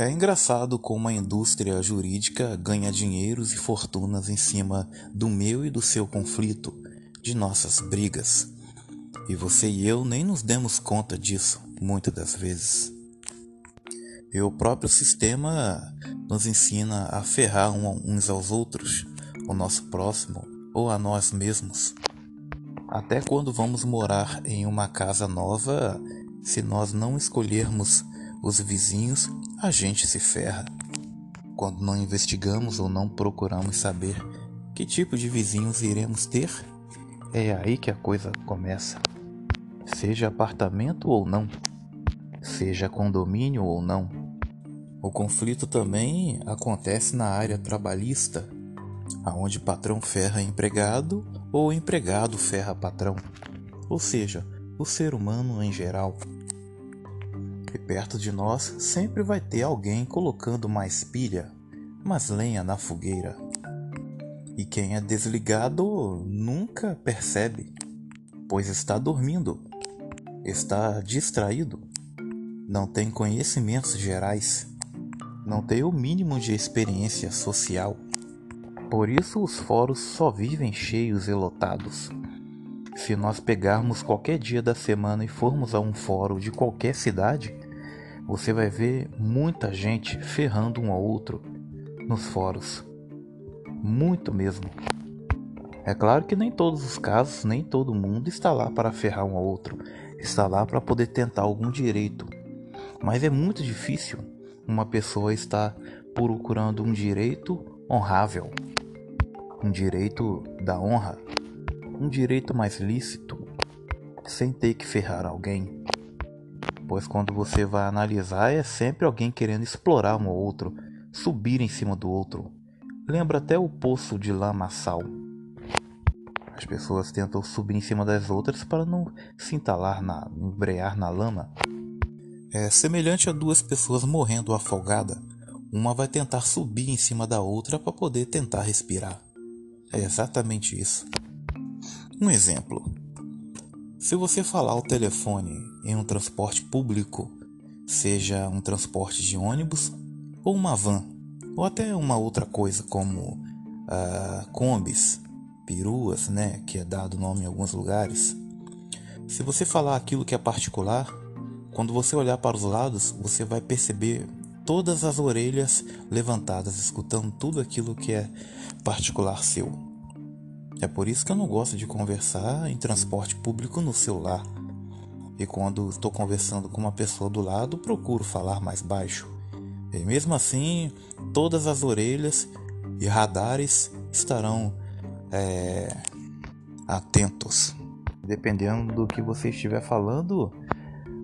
É engraçado como a indústria jurídica ganha dinheiros e fortunas em cima do meu e do seu conflito, de nossas brigas. E você e eu nem nos demos conta disso muitas das vezes. E o próprio sistema nos ensina a ferrar uns aos outros, o nosso próximo ou a nós mesmos. Até quando vamos morar em uma casa nova, se nós não escolhermos os vizinhos, a gente se ferra. Quando não investigamos ou não procuramos saber que tipo de vizinhos iremos ter, é aí que a coisa começa. Seja apartamento ou não, seja condomínio ou não. O conflito também acontece na área trabalhista, aonde patrão ferra empregado ou empregado ferra patrão, ou seja, o ser humano em geral. E perto de nós sempre vai ter alguém colocando mais pilha, mais lenha na fogueira. E quem é desligado nunca percebe, pois está dormindo, está distraído, não tem conhecimentos gerais, não tem o mínimo de experiência social. Por isso os fóruns só vivem cheios e lotados. Se nós pegarmos qualquer dia da semana e formos a um fórum de qualquer cidade, você vai ver muita gente ferrando um ao outro nos fóruns. Muito mesmo. É claro que nem todos os casos, nem todo mundo está lá para ferrar um ao outro, está lá para poder tentar algum direito. Mas é muito difícil uma pessoa estar procurando um direito honrável, um direito da honra, um direito mais lícito, sem ter que ferrar alguém pois quando você vai analisar é sempre alguém querendo explorar um ou outro, subir em cima do outro. Lembra até o poço de lamaçal. As pessoas tentam subir em cima das outras para não se entalar na, embrear na lama. É semelhante a duas pessoas morrendo afogada. Uma vai tentar subir em cima da outra para poder tentar respirar. É exatamente isso. Um exemplo. Se você falar ao telefone em um transporte público, seja um transporte de ônibus ou uma van, ou até uma outra coisa como uh, combis, peruas, né, que é dado nome em alguns lugares. Se você falar aquilo que é particular, quando você olhar para os lados, você vai perceber todas as orelhas levantadas, escutando tudo aquilo que é particular seu. É por isso que eu não gosto de conversar em transporte público no celular. E quando estou conversando com uma pessoa do lado, procuro falar mais baixo. E mesmo assim, todas as orelhas e radares estarão é, atentos. Dependendo do que você estiver falando,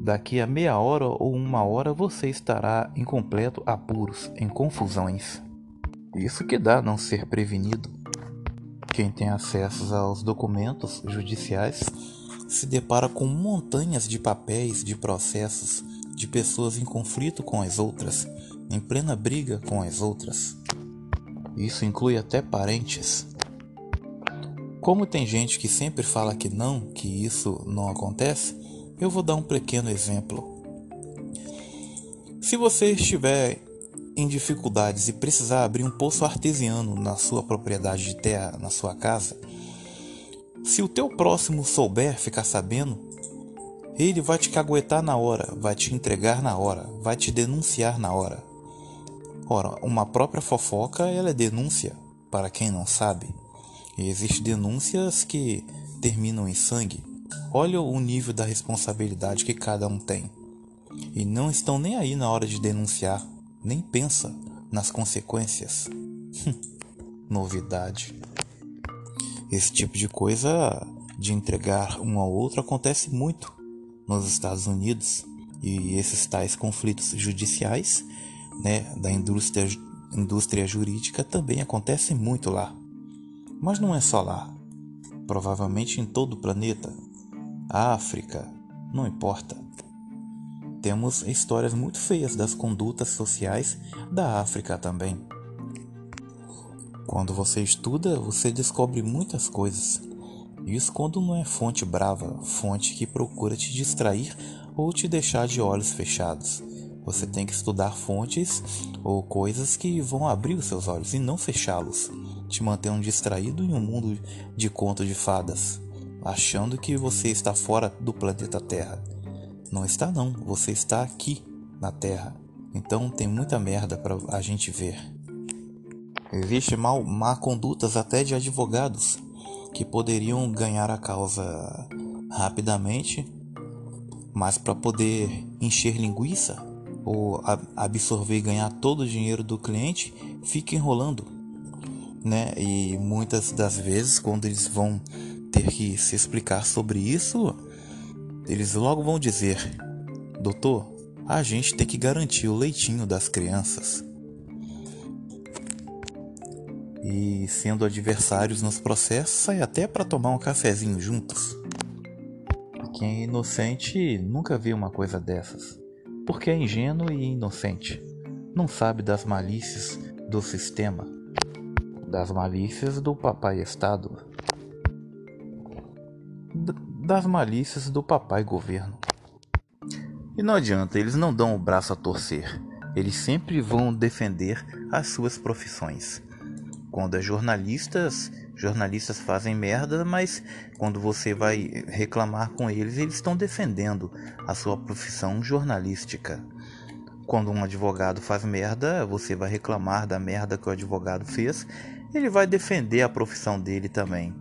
daqui a meia hora ou uma hora você estará em completo apuros, em confusões. Isso que dá não ser prevenido. Quem tem acesso aos documentos judiciais se depara com montanhas de papéis, de processos, de pessoas em conflito com as outras, em plena briga com as outras. Isso inclui até parentes. Como tem gente que sempre fala que não, que isso não acontece, eu vou dar um pequeno exemplo. Se você estiver em dificuldades e precisar abrir um poço artesiano na sua propriedade de terra, na sua casa, se o teu próximo souber ficar sabendo, ele vai te caguetar na hora, vai te entregar na hora, vai te denunciar na hora. Ora, uma própria fofoca ela é denúncia, para quem não sabe. E existem denúncias que terminam em sangue. Olha o nível da responsabilidade que cada um tem. E não estão nem aí na hora de denunciar nem pensa nas consequências. Novidade. Esse tipo de coisa de entregar um ao outro acontece muito nos Estados Unidos e esses tais conflitos judiciais, né, da indústria indústria jurídica também acontecem muito lá. Mas não é só lá. Provavelmente em todo o planeta. África, não importa. Temos histórias muito feias das condutas sociais da África também. Quando você estuda, você descobre muitas coisas. Isso quando não é fonte brava, fonte que procura te distrair ou te deixar de olhos fechados. Você tem que estudar fontes ou coisas que vão abrir os seus olhos e não fechá-los, te mantendo distraído em um mundo de conto de fadas, achando que você está fora do planeta Terra. Não está não, você está aqui na Terra. Então tem muita merda para a gente ver. Existe mal, má condutas até de advogados que poderiam ganhar a causa rapidamente, mas para poder encher linguiça ou absorver e ganhar todo o dinheiro do cliente, fica enrolando, né? E muitas das vezes quando eles vão ter que se explicar sobre isso, eles logo vão dizer: "Doutor, a gente tem que garantir o leitinho das crianças". E sendo adversários nos processos, sai até para tomar um cafezinho juntos. Quem é inocente nunca viu uma coisa dessas porque é ingênuo e inocente. Não sabe das malícias do sistema, das malícias do papai Estado, das malícias do papai governo. E não adianta, eles não dão o braço a torcer. Eles sempre vão defender as suas profissões. Quando é jornalistas, jornalistas fazem merda, mas quando você vai reclamar com eles, eles estão defendendo a sua profissão jornalística. Quando um advogado faz merda, você vai reclamar da merda que o advogado fez, ele vai defender a profissão dele também.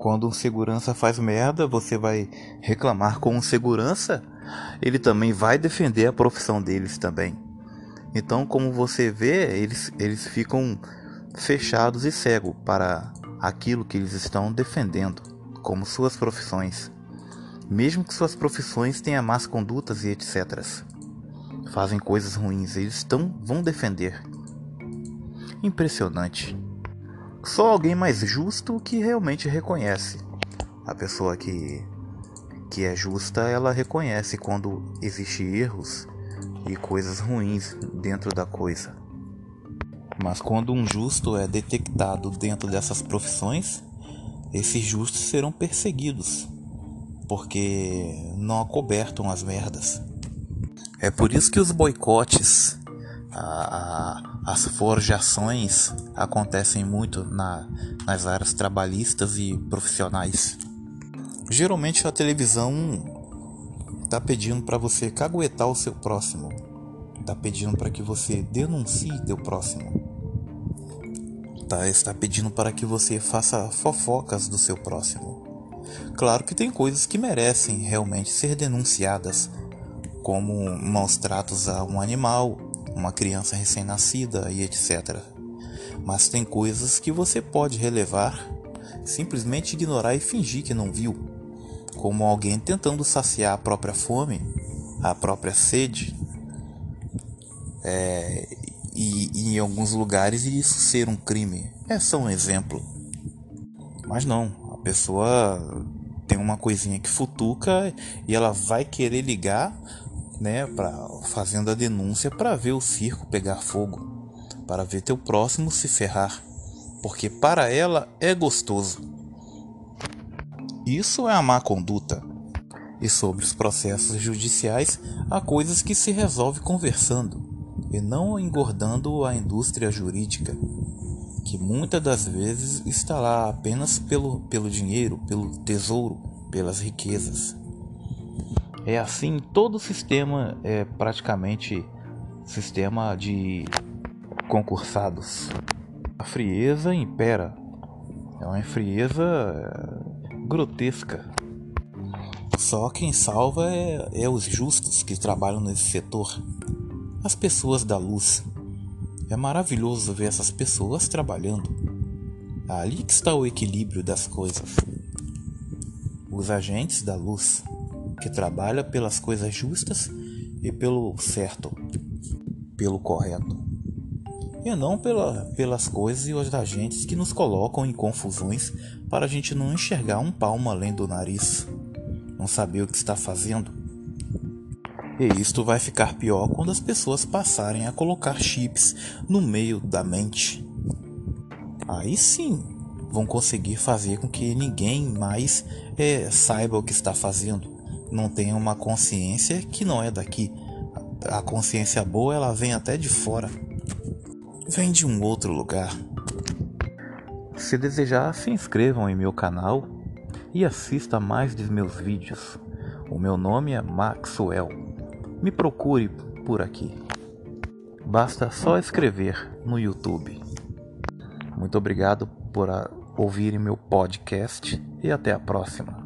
Quando um segurança faz merda, você vai reclamar com um segurança, ele também vai defender a profissão deles também. Então, como você vê, eles, eles ficam fechados e cegos para aquilo que eles estão defendendo, como suas profissões, mesmo que suas profissões tenham más condutas e etc. Fazem coisas ruins, eles estão, vão defender. Impressionante. Só alguém mais justo que realmente reconhece. A pessoa que, que é justa, ela reconhece quando existem erros e coisas ruins dentro da coisa. Mas quando um justo é detectado dentro dessas profissões, esses justos serão perseguidos, porque não acobertam as merdas. É por isso que os boicotes, a, as forjações acontecem muito na, nas áreas trabalhistas e profissionais. Geralmente a televisão está pedindo para você caguetar o seu próximo, está pedindo para que você denuncie teu próximo tá, está pedindo para que você faça fofocas do seu próximo. Claro que tem coisas que merecem realmente ser denunciadas, como maus tratos a um animal, uma criança recém-nascida e etc. Mas tem coisas que você pode relevar, simplesmente ignorar e fingir que não viu, como alguém tentando saciar a própria fome, a própria sede, é, e, e em alguns lugares isso ser um crime. É só um exemplo. Mas não, a pessoa tem uma coisinha que futuca e ela vai querer ligar, né, para fazendo a denúncia para ver o circo pegar fogo, para ver teu próximo se ferrar, porque para ela é gostoso. Isso é a má conduta. E sobre os processos judiciais, há coisas que se resolve conversando e não engordando a indústria jurídica, que muitas das vezes está lá apenas pelo, pelo dinheiro, pelo tesouro, pelas riquezas. É assim, todo o sistema é praticamente sistema de concursados. A frieza impera. É uma frieza é, grotesca. Só quem salva é, é os justos que trabalham nesse setor as pessoas da luz. É maravilhoso ver essas pessoas trabalhando. Ali que está o equilíbrio das coisas. Os agentes da luz, que trabalham pelas coisas justas e pelo certo, pelo correto. E não pela, pelas coisas e os agentes que nos colocam em confusões para a gente não enxergar um palmo além do nariz, não saber o que está fazendo e isto vai ficar pior quando as pessoas passarem a colocar chips no meio da mente. Aí sim vão conseguir fazer com que ninguém mais é, saiba o que está fazendo, não tenha uma consciência que não é daqui, a consciência boa ela vem até de fora. Vem de um outro lugar. Se desejar, se inscrevam em meu canal e assista mais de meus vídeos. O meu nome é Maxwell. Me procure por aqui. Basta só escrever no YouTube. Muito obrigado por ouvirem meu podcast e até a próxima.